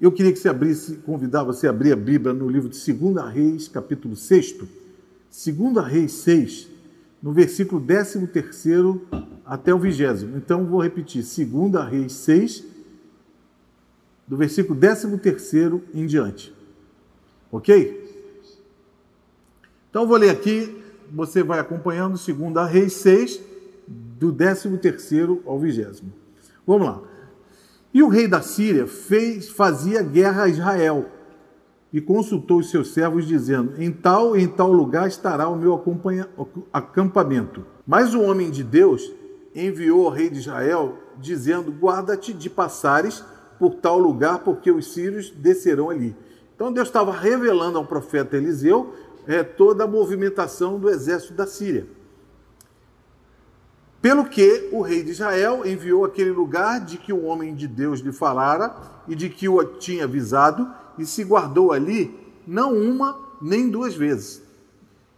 Eu queria que você abrisse, convidar você a abrir a Bíblia no livro de 2 Reis, capítulo 6. 2 Reis 6, no versículo 13 até o 20. Então, vou repetir. 2 Reis 6, do versículo 13 em diante. Ok? Então, vou ler aqui. Você vai acompanhando 2 Reis 6, do 13 ao 20. Vamos lá. E o rei da Síria fez, fazia guerra a Israel e consultou os seus servos, dizendo: Em tal em tal lugar estará o meu acampamento. Mas o homem de Deus enviou ao rei de Israel, dizendo: Guarda-te de passares por tal lugar, porque os sírios descerão ali. Então Deus estava revelando ao profeta Eliseu é, toda a movimentação do exército da Síria. Pelo que o rei de Israel enviou aquele lugar de que o homem de Deus lhe falara e de que o tinha avisado, e se guardou ali não uma nem duas vezes.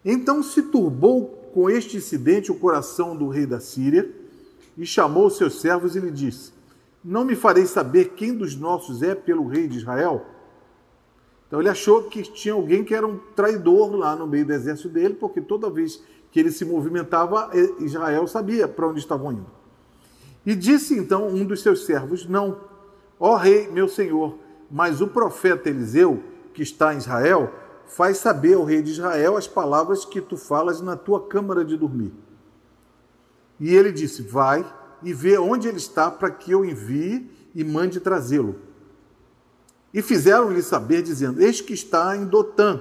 Então se turbou com este incidente o coração do rei da Síria e chamou seus servos e lhe disse: Não me farei saber quem dos nossos é pelo rei de Israel? Então ele achou que tinha alguém que era um traidor lá no meio do exército dele, porque toda vez que ele se movimentava, Israel sabia para onde estavam indo. E disse então um dos seus servos: Não, ó rei, meu senhor, mas o profeta Eliseu, que está em Israel, faz saber ao rei de Israel as palavras que tu falas na tua câmara de dormir. E ele disse: Vai e vê onde ele está, para que eu envie e mande trazê-lo. E fizeram-lhe saber, dizendo: Eis que está em Dotã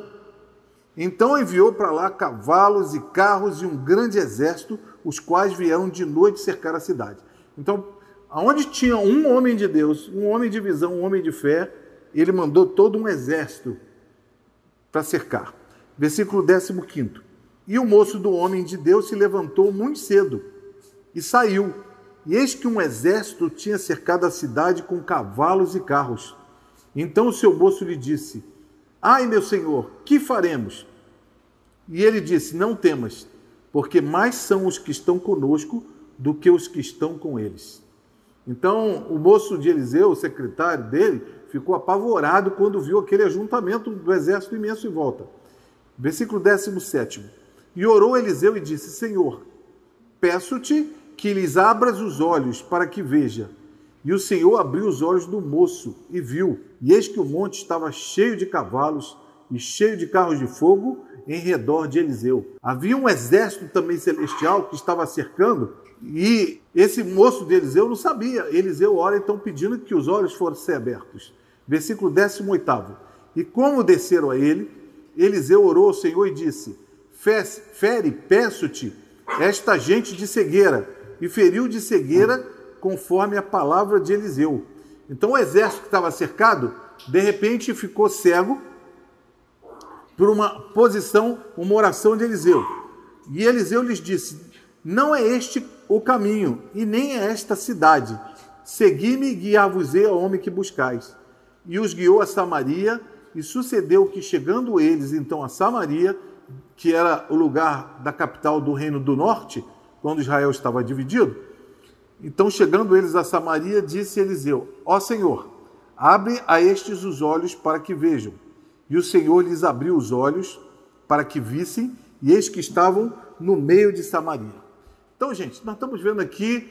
então enviou para lá cavalos e carros e um grande exército, os quais vieram de noite cercar a cidade. Então, aonde tinha um homem de Deus, um homem de visão, um homem de fé, ele mandou todo um exército para cercar. Versículo 15. E o moço do homem de Deus se levantou muito cedo e saiu. E eis que um exército tinha cercado a cidade com cavalos e carros. Então o seu moço lhe disse: Ai, meu senhor, que faremos? E ele disse: Não temas, porque mais são os que estão conosco do que os que estão com eles. Então, o moço de Eliseu, o secretário dele, ficou apavorado quando viu aquele ajuntamento do exército imenso em volta. Versículo 17. E orou Eliseu e disse: Senhor, peço-te que lhes abras os olhos para que veja. E o Senhor abriu os olhos do moço e viu, e eis que o monte estava cheio de cavalos e cheio de carros de fogo em redor de Eliseu. Havia um exército também celestial que estava cercando, e esse moço de Eliseu não sabia. Eliseu ora então pedindo que os olhos fossem abertos. Versículo 18. E como desceram a ele, Eliseu orou ao Senhor e disse: Fere, peço-te, esta gente de cegueira. E feriu de cegueira conforme a palavra de Eliseu. Então o exército que estava cercado, de repente ficou cego por uma posição, uma oração de Eliseu. E Eliseu lhes disse: Não é este o caminho, e nem é esta cidade. Segui-me e guiar-vos-ei ao homem que buscais. E os guiou a Samaria, e sucedeu que, chegando eles então a Samaria, que era o lugar da capital do reino do norte, quando Israel estava dividido, então, chegando eles a Samaria, disse Eliseu: Ó Senhor, abre a estes os olhos para que vejam. E o Senhor lhes abriu os olhos para que vissem, e eis que estavam no meio de Samaria. Então, gente, nós estamos vendo aqui,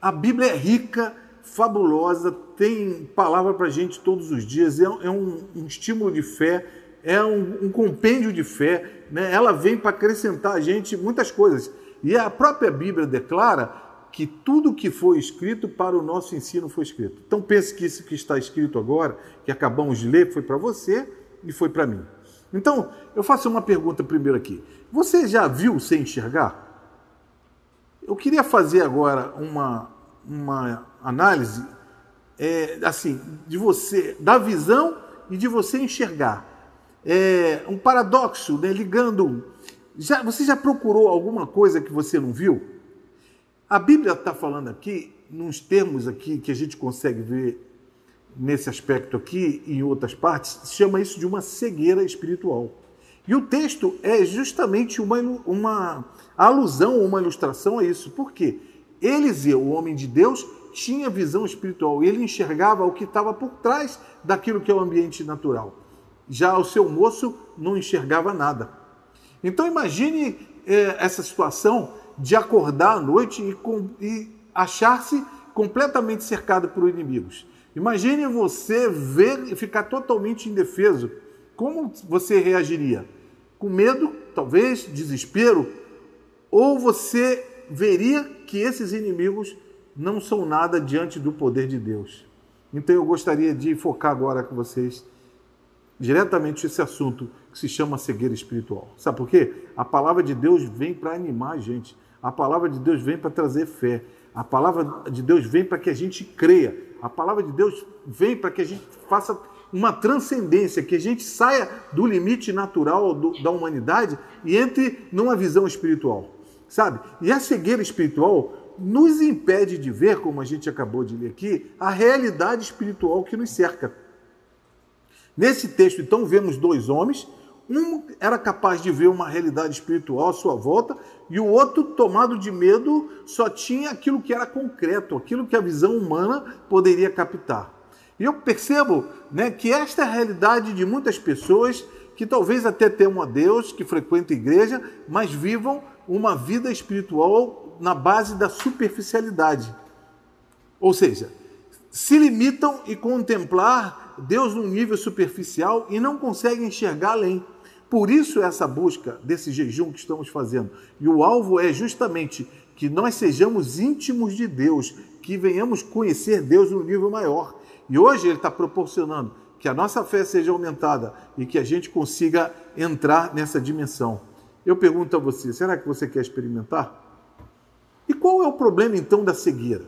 a Bíblia é rica, fabulosa, tem palavra para a gente todos os dias, é, é um, um, estímulo de fé, é um, um compêndio de fé, né? ela vem para acrescentar a gente muitas coisas. E a própria Bíblia declara que tudo que foi escrito para o nosso ensino foi escrito. Então pense que isso que está escrito agora, que acabamos de ler, foi para você e foi para mim. Então, eu faço uma pergunta primeiro aqui. Você já viu sem enxergar? Eu queria fazer agora uma, uma análise é, assim de você, da visão e de você enxergar. É um paradoxo, né, ligando. Já, você já procurou alguma coisa que você não viu? A Bíblia está falando aqui, nos termos aqui que a gente consegue ver nesse aspecto aqui e em outras partes, chama isso de uma cegueira espiritual. E o texto é justamente uma, uma alusão, uma ilustração a isso. Por quê? Eliseu, o homem de Deus, tinha visão espiritual, ele enxergava o que estava por trás daquilo que é o ambiente natural. Já o seu moço não enxergava nada. Então imagine é, essa situação de acordar à noite e, e achar-se completamente cercado por inimigos. Imagine você ver ficar totalmente indefeso. Como você reagiria? Com medo, talvez, desespero? Ou você veria que esses inimigos não são nada diante do poder de Deus? Então eu gostaria de focar agora com vocês diretamente esse assunto que se chama cegueira espiritual. Sabe por quê? A palavra de Deus vem para animar a gente. A palavra de Deus vem para trazer fé. A palavra de Deus vem para que a gente creia. A palavra de Deus vem para que a gente faça uma transcendência, que a gente saia do limite natural do, da humanidade e entre numa visão espiritual. Sabe? E a cegueira espiritual nos impede de ver, como a gente acabou de ler aqui, a realidade espiritual que nos cerca. Nesse texto, então, vemos dois homens. Um era capaz de ver uma realidade espiritual à sua volta, e o outro, tomado de medo, só tinha aquilo que era concreto, aquilo que a visão humana poderia captar. E eu percebo né, que esta é a realidade de muitas pessoas que talvez até temam a Deus, que frequentam a igreja, mas vivam uma vida espiritual na base da superficialidade. Ou seja, se limitam e contemplar Deus num nível superficial e não conseguem enxergar além. Por isso essa busca desse jejum que estamos fazendo. E o alvo é justamente que nós sejamos íntimos de Deus, que venhamos conhecer Deus num nível maior. E hoje ele está proporcionando que a nossa fé seja aumentada e que a gente consiga entrar nessa dimensão. Eu pergunto a você, será que você quer experimentar? E qual é o problema então da cegueira?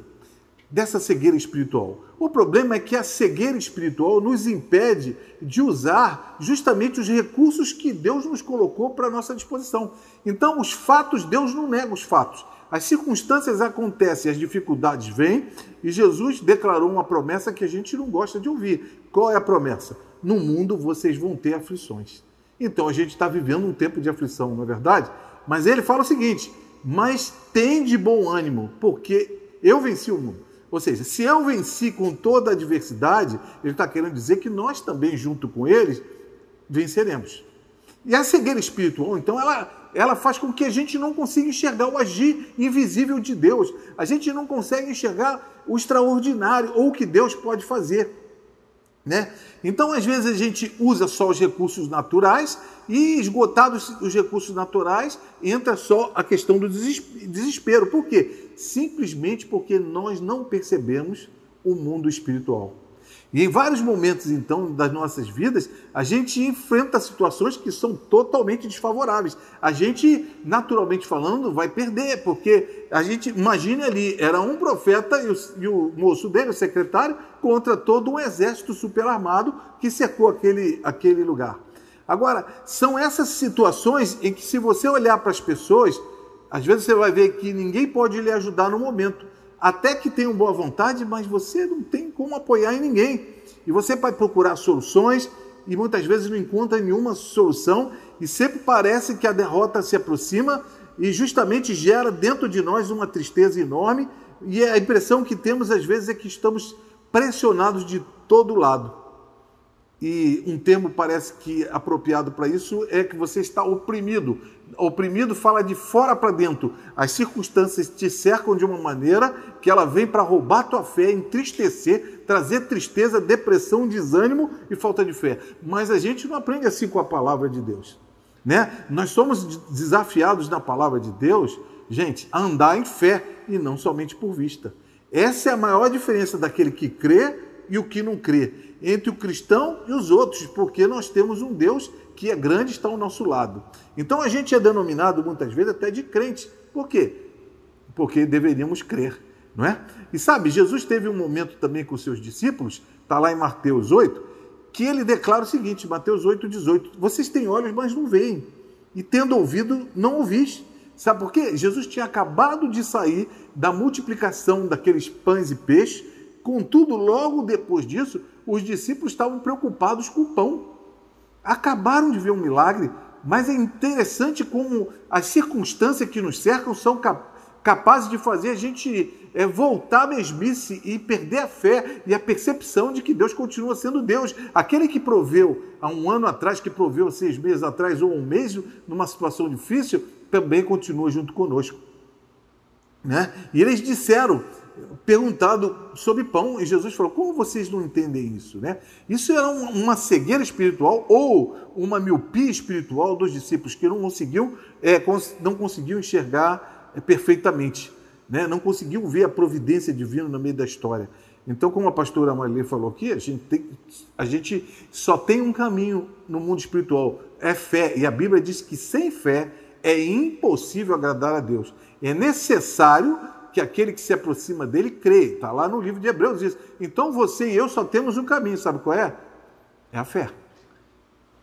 Dessa cegueira espiritual? O problema é que a cegueira espiritual nos impede de usar justamente os recursos que Deus nos colocou para nossa disposição. Então, os fatos, Deus não nega os fatos. As circunstâncias acontecem, as dificuldades vêm, e Jesus declarou uma promessa que a gente não gosta de ouvir. Qual é a promessa? No mundo vocês vão ter aflições. Então a gente está vivendo um tempo de aflição, não é verdade? Mas ele fala o seguinte: mas tem de bom ânimo, porque eu venci o mundo. Ou seja, se eu venci com toda a adversidade, ele está querendo dizer que nós também, junto com eles, venceremos. E a cegueira espiritual, então, ela, ela faz com que a gente não consiga enxergar o agir invisível de Deus. A gente não consegue enxergar o extraordinário ou o que Deus pode fazer. Né? Então, às vezes, a gente usa só os recursos naturais e, esgotados os recursos naturais, entra só a questão do desespero. Por quê? simplesmente porque nós não percebemos o mundo espiritual. E em vários momentos, então, das nossas vidas, a gente enfrenta situações que são totalmente desfavoráveis. A gente, naturalmente falando, vai perder, porque a gente, imagine ali, era um profeta e o, e o moço dele, o secretário, contra todo um exército superarmado que cercou aquele, aquele lugar. Agora, são essas situações em que, se você olhar para as pessoas, às vezes você vai ver que ninguém pode lhe ajudar no momento. Até que tenham boa vontade, mas você não tem como apoiar em ninguém. E você vai procurar soluções e muitas vezes não encontra nenhuma solução e sempre parece que a derrota se aproxima e justamente gera dentro de nós uma tristeza enorme e a impressão que temos às vezes é que estamos pressionados de todo lado. E um termo parece que apropriado para isso é que você está oprimido, oprimido fala de fora para dentro. As circunstâncias te cercam de uma maneira que ela vem para roubar tua fé, entristecer, trazer tristeza, depressão, desânimo e falta de fé. Mas a gente não aprende assim com a palavra de Deus. Né? Nós somos desafiados na palavra de Deus, gente, a andar em fé e não somente por vista. Essa é a maior diferença daquele que crê e o que não crê, entre o cristão e os outros, porque nós temos um Deus que é grande está ao nosso lado. Então a gente é denominado muitas vezes até de crente. Por quê? Porque deveríamos crer, não é? E sabe, Jesus teve um momento também com seus discípulos, está lá em Mateus 8, que ele declara o seguinte, Mateus 8, 18, vocês têm olhos, mas não veem, e tendo ouvido, não ouvis. Sabe por quê? Jesus tinha acabado de sair da multiplicação daqueles pães e peixes, contudo, logo depois disso, os discípulos estavam preocupados com o pão acabaram de ver um milagre, mas é interessante como as circunstâncias que nos cercam são capazes de fazer a gente é, voltar à mesmice e perder a fé e a percepção de que Deus continua sendo Deus. Aquele que proveu há um ano atrás, que proveu seis meses atrás ou um mês numa situação difícil, também continua junto conosco. Né? E eles disseram, perguntado sobre pão, e Jesus falou: Como vocês não entendem isso? Né? Isso era uma cegueira espiritual ou uma miopia espiritual dos discípulos que não conseguiam, é, não conseguiam enxergar é, perfeitamente, né? não conseguiam ver a providência divina no meio da história. Então, como a pastora Marilê falou aqui, a gente, tem, a gente só tem um caminho no mundo espiritual, é fé. E a Bíblia diz que sem fé é impossível agradar a Deus. É necessário que aquele que se aproxima dele crê. Está lá no livro de Hebreus isso. Então você e eu só temos um caminho, sabe qual é? É a fé.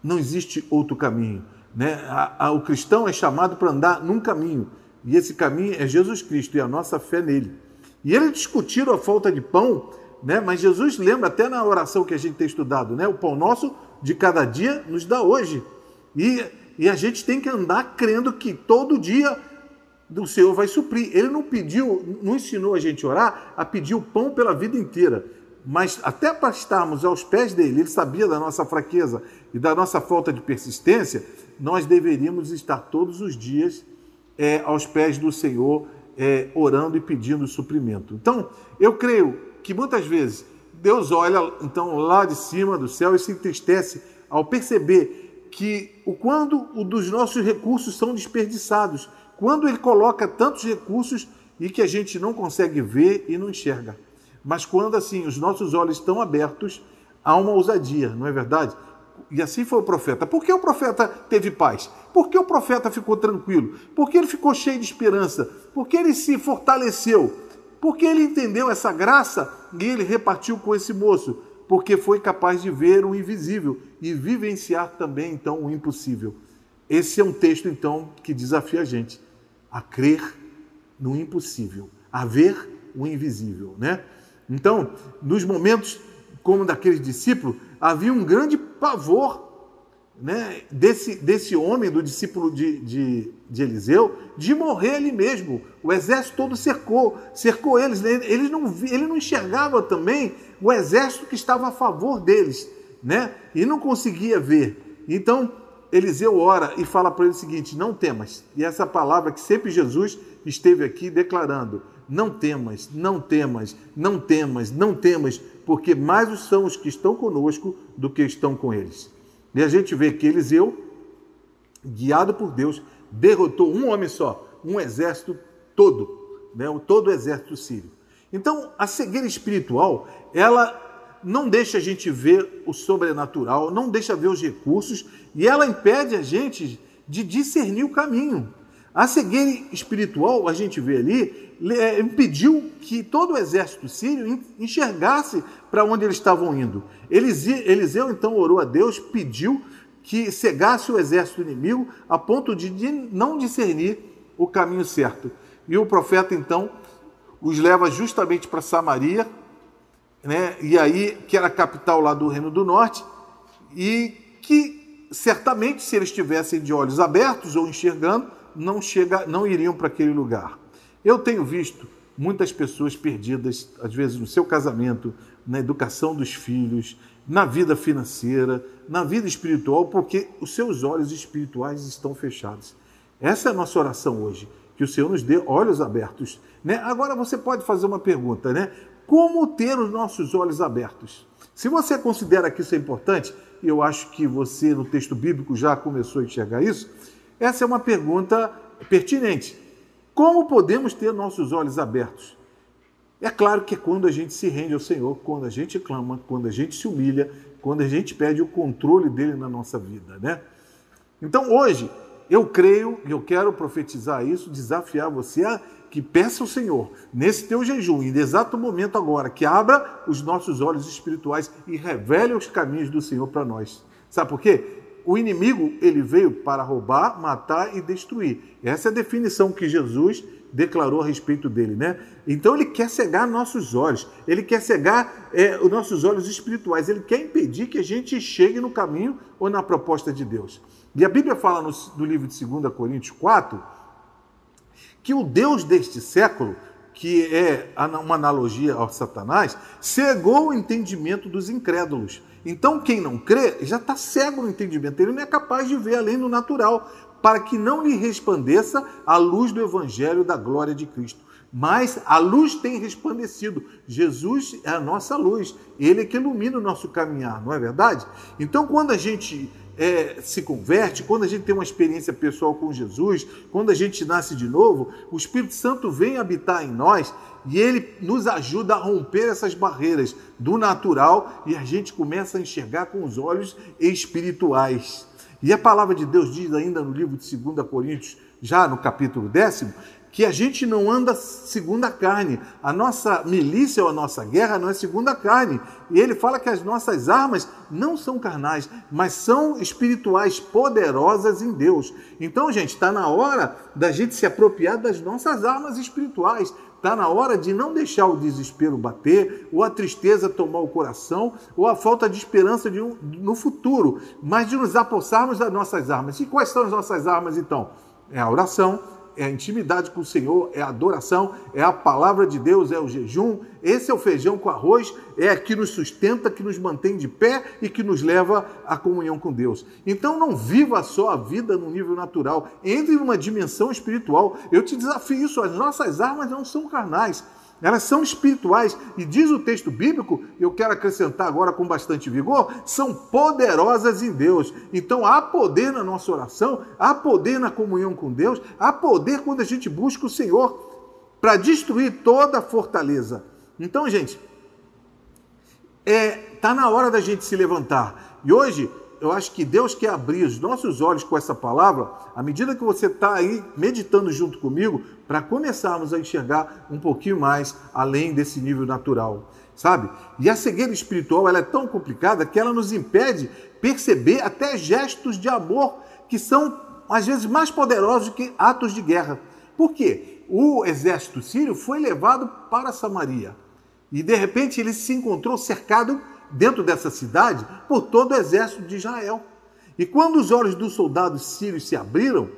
Não existe outro caminho. Né? A, a, o cristão é chamado para andar num caminho. E esse caminho é Jesus Cristo e a nossa fé nele. E eles discutiram a falta de pão, né? mas Jesus lembra até na oração que a gente tem estudado, né? o pão nosso de cada dia nos dá hoje. E, e a gente tem que andar crendo que todo dia o Senhor vai suprir. Ele não pediu, não ensinou a gente a orar, a pedir o pão pela vida inteira. Mas até para estarmos aos pés dele, ele sabia da nossa fraqueza e da nossa falta de persistência, nós deveríamos estar todos os dias é, aos pés do Senhor, é, orando e pedindo suprimento. Então, eu creio que muitas vezes Deus olha então lá de cima do céu e se entristece ao perceber que o quando o dos nossos recursos são desperdiçados quando ele coloca tantos recursos e que a gente não consegue ver e não enxerga. Mas quando assim os nossos olhos estão abertos, há uma ousadia, não é verdade? E assim foi o profeta. Por que o profeta teve paz? Por que o profeta ficou tranquilo? Por que ele ficou cheio de esperança? Por que ele se fortaleceu? Porque ele entendeu essa graça e ele repartiu com esse moço. Porque foi capaz de ver o invisível e vivenciar também então o impossível. Esse é um texto então que desafia a gente a crer no impossível, a ver o invisível, né? Então, nos momentos como daqueles discípulos, havia um grande pavor né, desse, desse homem, do discípulo de, de, de, Eliseu, de morrer ali mesmo. O exército todo cercou, cercou eles. Né? Ele não, ele não enxergava também o exército que estava a favor deles, né? E não conseguia ver. Então, Eliseu ora e fala para ele o seguinte: não temas. E essa palavra que sempre Jesus esteve aqui declarando: não temas, não temas, não temas, não temas, porque mais são os que estão conosco do que estão com eles. E a gente vê que Eliseu, guiado por Deus, derrotou um homem só, um exército todo, né? todo o exército sírio. Então, a cegueira espiritual, ela não deixa a gente ver o sobrenatural, não deixa ver os recursos e ela impede a gente de discernir o caminho. A cegueira espiritual, a gente vê ali, é, impediu que todo o exército sírio enxergasse para onde eles estavam indo. Eliseu então orou a Deus, pediu que cegasse o exército inimigo a ponto de não discernir o caminho certo. E o profeta então os leva justamente para Samaria, né? e aí que era a capital lá do Reino do Norte, e que certamente se eles estivessem de olhos abertos ou enxergando, não, chega, não iriam para aquele lugar. Eu tenho visto muitas pessoas perdidas, às vezes no seu casamento, na educação dos filhos, na vida financeira, na vida espiritual, porque os seus olhos espirituais estão fechados. Essa é a nossa oração hoje, que o Senhor nos dê olhos abertos. Né? Agora você pode fazer uma pergunta, né? Como ter os nossos olhos abertos? Se você considera que isso é importante, e eu acho que você no texto bíblico já começou a enxergar isso, essa é uma pergunta pertinente. Como podemos ter nossos olhos abertos? É claro que é quando a gente se rende ao Senhor, quando a gente clama, quando a gente se humilha, quando a gente pede o controle dele na nossa vida, né? Então hoje, eu creio e eu quero profetizar isso, desafiar você a que peça ao Senhor, nesse teu jejum, em exato momento agora, que abra os nossos olhos espirituais e revele os caminhos do Senhor para nós. Sabe por quê? O inimigo, ele veio para roubar, matar e destruir. Essa é a definição que Jesus declarou a respeito dele, né? Então ele quer cegar nossos olhos, ele quer cegar é, os nossos olhos espirituais, ele quer impedir que a gente chegue no caminho ou na proposta de Deus. E a Bíblia fala no, no livro de 2 Coríntios 4 que o Deus deste século, que é uma analogia ao Satanás, cegou o entendimento dos incrédulos. Então, quem não crê já está cego no entendimento, ele não é capaz de ver além do natural, para que não lhe resplandeça a luz do evangelho da glória de Cristo. Mas a luz tem resplandecido. Jesus é a nossa luz, ele é que ilumina o nosso caminhar, não é verdade? Então, quando a gente é, se converte, quando a gente tem uma experiência pessoal com Jesus, quando a gente nasce de novo, o Espírito Santo vem habitar em nós e ele nos ajuda a romper essas barreiras do natural e a gente começa a enxergar com os olhos espirituais. E a palavra de Deus diz ainda no livro de 2 Coríntios, já no capítulo décimo, que a gente não anda segundo a carne. A nossa milícia ou a nossa guerra não é segundo a carne. E ele fala que as nossas armas não são carnais, mas são espirituais, poderosas em Deus. Então, gente, está na hora da gente se apropriar das nossas armas espirituais. Está na hora de não deixar o desespero bater, ou a tristeza tomar o coração, ou a falta de esperança de um, no futuro, mas de nos apossarmos das nossas armas. E quais são as nossas armas então? É a oração, é a intimidade com o Senhor, é a adoração, é a palavra de Deus, é o jejum. Esse é o feijão com arroz, é que nos sustenta, que nos mantém de pé e que nos leva à comunhão com Deus. Então não viva só a vida no nível natural, entre numa dimensão espiritual. Eu te desafio isso, as nossas armas não são carnais elas são espirituais e diz o texto bíblico, eu quero acrescentar agora com bastante vigor, são poderosas em Deus. Então há poder na nossa oração, há poder na comunhão com Deus, há poder quando a gente busca o Senhor para destruir toda a fortaleza. Então, gente, é tá na hora da gente se levantar. E hoje eu acho que Deus quer abrir os nossos olhos com essa palavra, à medida que você está aí meditando junto comigo, para começarmos a enxergar um pouquinho mais além desse nível natural, sabe? E a cegueira espiritual ela é tão complicada que ela nos impede perceber até gestos de amor que são às vezes mais poderosos que atos de guerra. Por quê? O exército sírio foi levado para Samaria e de repente ele se encontrou cercado dentro dessa cidade por todo o exército de Israel. E quando os olhos dos soldados sírios se abriram,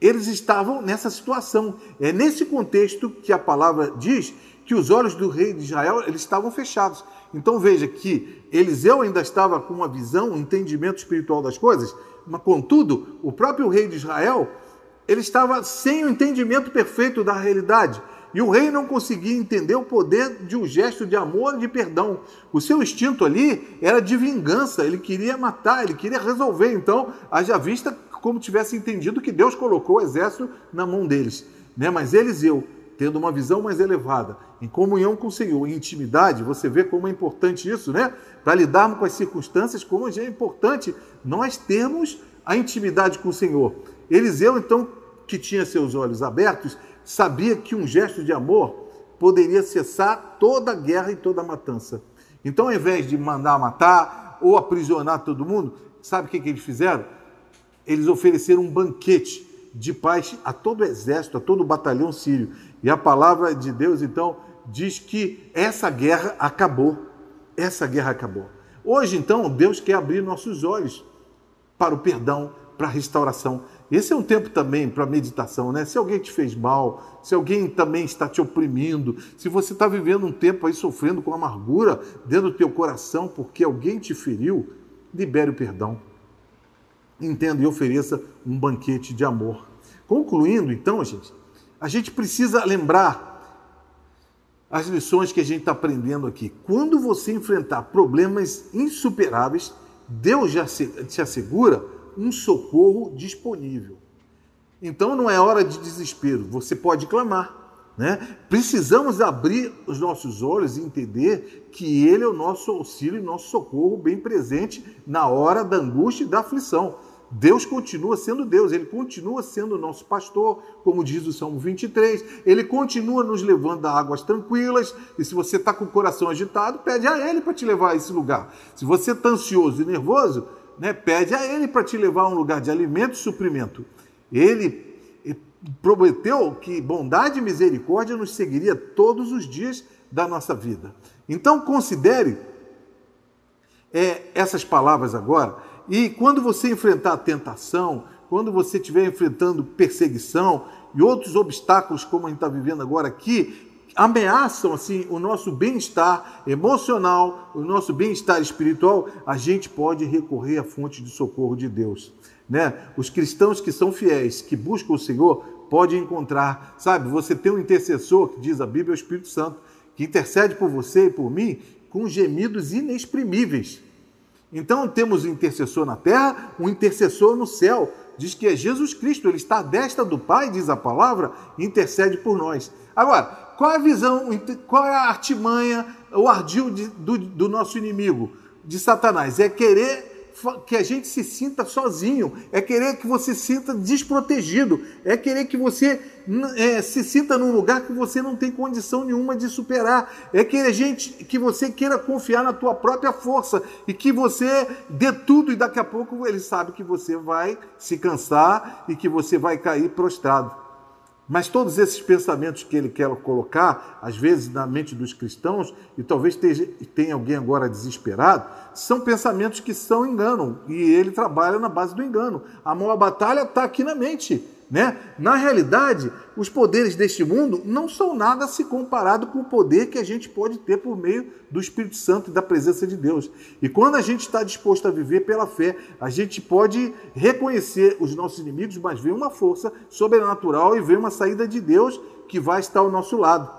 eles estavam nessa situação. É nesse contexto que a palavra diz que os olhos do rei de Israel eles estavam fechados. Então veja que Eliseu ainda estava com uma visão, um entendimento espiritual das coisas, mas contudo, o próprio rei de Israel, ele estava sem o entendimento perfeito da realidade. E o rei não conseguia entender o poder de um gesto de amor e de perdão. O seu instinto ali era de vingança, ele queria matar, ele queria resolver. Então, haja vista como tivesse entendido que Deus colocou o exército na mão deles. Né? Mas Eliseu, tendo uma visão mais elevada, em comunhão com o Senhor, em intimidade, você vê como é importante isso, né? Para lidarmos com as circunstâncias, como é importante nós termos a intimidade com o Senhor. Eliseu, então, que tinha seus olhos abertos, sabia que um gesto de amor poderia cessar toda a guerra e toda a matança. Então, ao invés de mandar matar ou aprisionar todo mundo, sabe o que, que eles fizeram? Eles ofereceram um banquete de paz a todo o exército, a todo o batalhão sírio. E a palavra de Deus, então, diz que essa guerra acabou. Essa guerra acabou. Hoje, então, Deus quer abrir nossos olhos para o perdão, para a restauração. Esse é um tempo também para meditação, né? Se alguém te fez mal, se alguém também está te oprimindo, se você está vivendo um tempo aí sofrendo com amargura dentro do teu coração porque alguém te feriu, libere o perdão. Entenda e ofereça um banquete de amor. Concluindo, então, gente, a gente precisa lembrar as lições que a gente está aprendendo aqui. Quando você enfrentar problemas insuperáveis, Deus já te assegura um socorro disponível. Então não é hora de desespero, você pode clamar. Né? Precisamos abrir os nossos olhos e entender que Ele é o nosso auxílio e nosso socorro bem presente na hora da angústia e da aflição. Deus continua sendo Deus, Ele continua sendo nosso pastor, como diz o Salmo 23, Ele continua nos levando a águas tranquilas, e se você está com o coração agitado, pede a Ele para te levar a esse lugar. Se você está ansioso e nervoso, né, pede a Ele para te levar a um lugar de alimento e suprimento. Ele prometeu que bondade e misericórdia nos seguiria todos os dias da nossa vida. Então considere é, essas palavras agora e quando você enfrentar a tentação, quando você estiver enfrentando perseguição, e outros obstáculos, como a gente está vivendo agora aqui, ameaçam assim o nosso bem-estar emocional, o nosso bem-estar espiritual, a gente pode recorrer à fonte de socorro de Deus. Né? Os cristãos que são fiéis, que buscam o Senhor, podem encontrar, sabe? Você tem um intercessor, que diz a Bíblia, é o Espírito Santo, que intercede por você e por mim com gemidos inexprimíveis. Então temos um intercessor na terra, um intercessor no céu. Diz que é Jesus Cristo, ele está à destra do Pai, diz a palavra, e intercede por nós. Agora, qual é a visão, qual é a artimanha, o ardil de, do, do nosso inimigo, de Satanás? É querer que a gente se sinta sozinho, é querer que você se sinta desprotegido, é querer que você é, se sinta num lugar que você não tem condição nenhuma de superar, é querer gente que você queira confiar na tua própria força e que você dê tudo e daqui a pouco ele sabe que você vai se cansar e que você vai cair prostrado. Mas todos esses pensamentos que ele quer colocar, às vezes na mente dos cristãos, e talvez tenha alguém agora desesperado, são pensamentos que são engano, e ele trabalha na base do engano. A maior batalha está aqui na mente. Né? Na realidade, os poderes deste mundo não são nada se comparado com o poder que a gente pode ter por meio do Espírito Santo e da presença de Deus. E quando a gente está disposto a viver pela fé, a gente pode reconhecer os nossos inimigos, mas ver uma força sobrenatural e ver uma saída de Deus que vai estar ao nosso lado.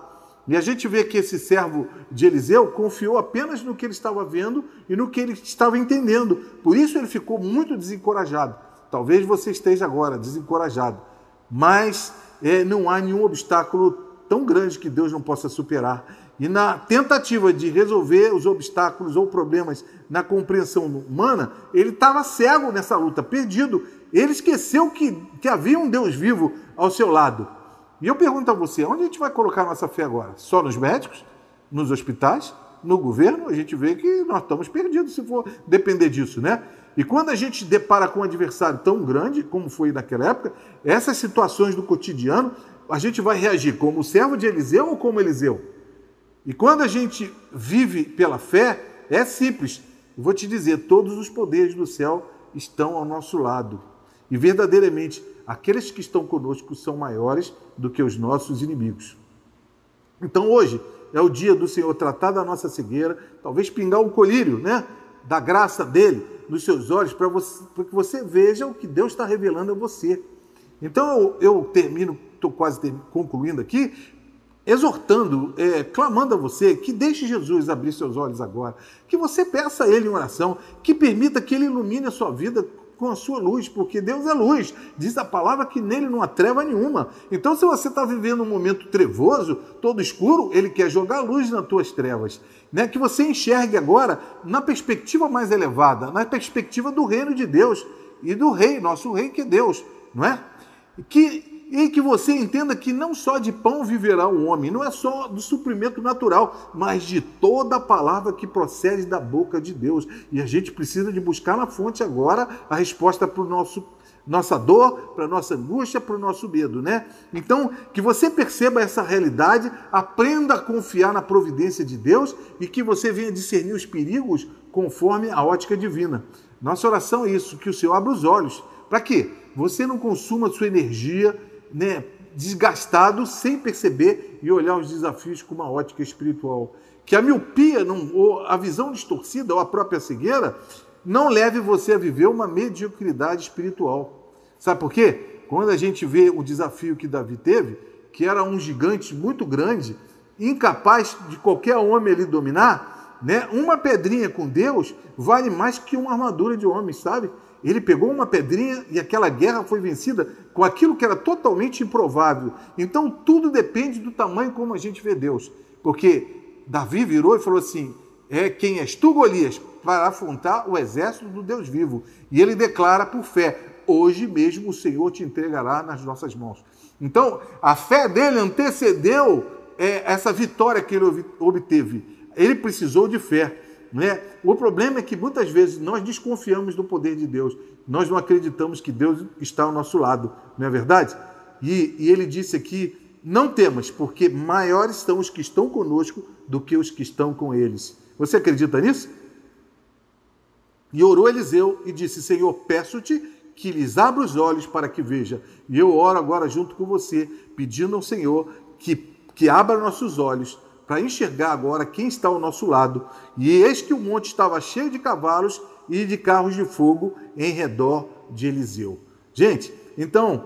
E a gente vê que esse servo de Eliseu confiou apenas no que ele estava vendo e no que ele estava entendendo. Por isso ele ficou muito desencorajado. Talvez você esteja agora desencorajado, mas é, não há nenhum obstáculo tão grande que Deus não possa superar. E na tentativa de resolver os obstáculos ou problemas na compreensão humana, ele estava cego nessa luta, perdido. Ele esqueceu que, que havia um Deus vivo ao seu lado. E eu pergunto a você, onde a gente vai colocar nossa fé agora? Só nos médicos? Nos hospitais? No governo? A gente vê que nós estamos perdidos se for depender disso, né? E quando a gente depara com um adversário tão grande, como foi naquela época, essas situações do cotidiano, a gente vai reagir como servo de Eliseu ou como Eliseu? E quando a gente vive pela fé, é simples. Eu vou te dizer, todos os poderes do céu estão ao nosso lado. E verdadeiramente, aqueles que estão conosco são maiores do que os nossos inimigos. Então hoje é o dia do Senhor tratar da nossa cegueira, talvez pingar um colírio, né? Da graça dele, nos seus olhos para que você veja o que Deus está revelando a você. Então eu, eu termino, estou quase ter, concluindo aqui, exortando, é, clamando a você que deixe Jesus abrir seus olhos agora, que você peça a Ele em oração, que permita que Ele ilumine a sua vida com a sua luz, porque Deus é luz. Diz a palavra que nele não há treva nenhuma. Então, se você está vivendo um momento trevoso, todo escuro, ele quer jogar luz nas tuas trevas. Né? Que você enxergue agora na perspectiva mais elevada, na perspectiva do reino de Deus e do rei, nosso rei que é Deus, não é? Que e que você entenda que não só de pão viverá o homem, não é só do suprimento natural, mas de toda a palavra que procede da boca de Deus. E a gente precisa de buscar na fonte agora a resposta para o nosso nossa dor, para nossa angústia, para o nosso medo, né? Então, que você perceba essa realidade, aprenda a confiar na providência de Deus e que você venha discernir os perigos conforme a ótica divina. Nossa oração é isso, que o Senhor abra os olhos. Para quê? Você não consuma sua energia né, desgastado sem perceber e olhar os desafios com uma ótica espiritual. Que a miopia, não, ou a visão distorcida ou a própria cegueira não leve você a viver uma mediocridade espiritual. Sabe por quê? Quando a gente vê o desafio que Davi teve, que era um gigante muito grande, incapaz de qualquer homem ali dominar, né? Uma pedrinha com Deus vale mais que uma armadura de homem, sabe? Ele pegou uma pedrinha e aquela guerra foi vencida com aquilo que era totalmente improvável. Então tudo depende do tamanho como a gente vê Deus. Porque Davi virou e falou assim: É quem és tu, Golias, para afrontar o exército do Deus vivo. E ele declara por fé: Hoje mesmo o Senhor te entregará nas nossas mãos. Então a fé dele antecedeu é, essa vitória que ele obteve. Ele precisou de fé. Né? O problema é que muitas vezes nós desconfiamos do poder de Deus, nós não acreditamos que Deus está ao nosso lado, não é verdade? E, e ele disse aqui: não temas, porque maiores são os que estão conosco do que os que estão com eles. Você acredita nisso? E orou Eliseu e disse: Senhor, peço-te que lhes abra os olhos para que veja. E eu oro agora junto com você, pedindo ao Senhor que, que abra nossos olhos para enxergar agora quem está ao nosso lado. E eis que o monte estava cheio de cavalos e de carros de fogo em redor de Eliseu. Gente, então,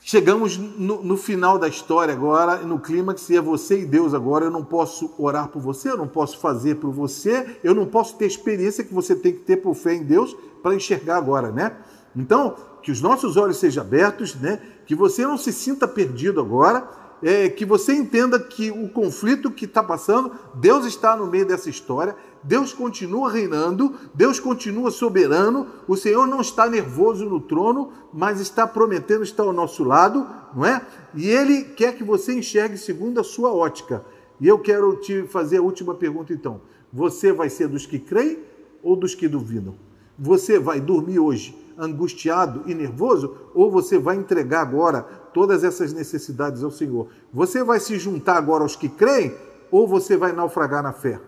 chegamos no, no final da história agora, no clímax, e é você e Deus agora. Eu não posso orar por você, eu não posso fazer por você, eu não posso ter experiência que você tem que ter por fé em Deus para enxergar agora, né? Então, que os nossos olhos sejam abertos, né? Que você não se sinta perdido agora, é, que você entenda que o conflito que está passando, Deus está no meio dessa história, Deus continua reinando, Deus continua soberano, o Senhor não está nervoso no trono, mas está prometendo estar ao nosso lado, não é? E Ele quer que você enxergue segundo a sua ótica. E eu quero te fazer a última pergunta então. Você vai ser dos que creem ou dos que duvidam? Você vai dormir hoje angustiado e nervoso ou você vai entregar agora todas essas necessidades ao Senhor? Você vai se juntar agora aos que creem ou você vai naufragar na fé?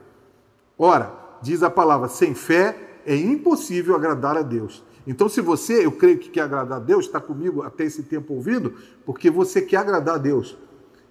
Ora, diz a palavra, sem fé é impossível agradar a Deus. Então, se você, eu creio que quer agradar a Deus, está comigo até esse tempo ouvindo, porque você quer agradar a Deus.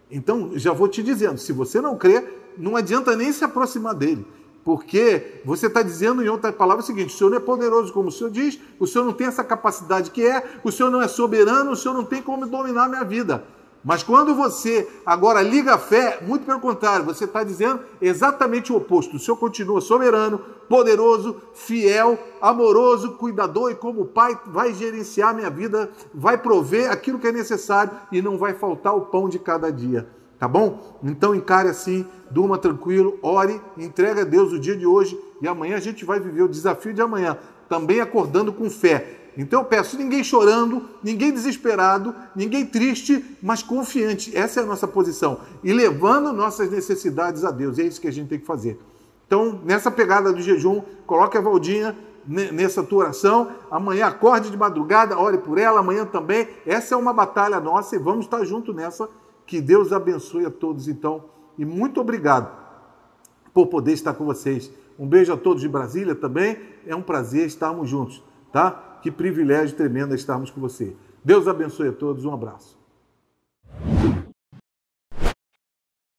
Então, já vou te dizendo, se você não crê, não adianta nem se aproximar dele. Porque você está dizendo em outra palavra o seguinte: o Senhor não é poderoso como o Senhor diz, o Senhor não tem essa capacidade que é, o Senhor não é soberano, o Senhor não tem como dominar a minha vida. Mas quando você agora liga a fé, muito pelo contrário, você está dizendo exatamente o oposto. O Senhor continua soberano, poderoso, fiel, amoroso, cuidador e como Pai vai gerenciar minha vida, vai prover aquilo que é necessário e não vai faltar o pão de cada dia. Tá bom? Então encare assim, durma tranquilo, ore, entregue a Deus o dia de hoje e amanhã a gente vai viver o desafio de amanhã, também acordando com fé. Então eu peço ninguém chorando, ninguém desesperado, ninguém triste, mas confiante. Essa é a nossa posição. E levando nossas necessidades a Deus. É isso que a gente tem que fazer. Então, nessa pegada do jejum, coloque a Valdinha nessa tua oração. Amanhã acorde de madrugada, ore por ela, amanhã também. Essa é uma batalha nossa e vamos estar junto nessa que Deus abençoe a todos, então. E muito obrigado por poder estar com vocês. Um beijo a todos de Brasília também. É um prazer estarmos juntos, tá? Que privilégio tremendo estarmos com você. Deus abençoe a todos. Um abraço.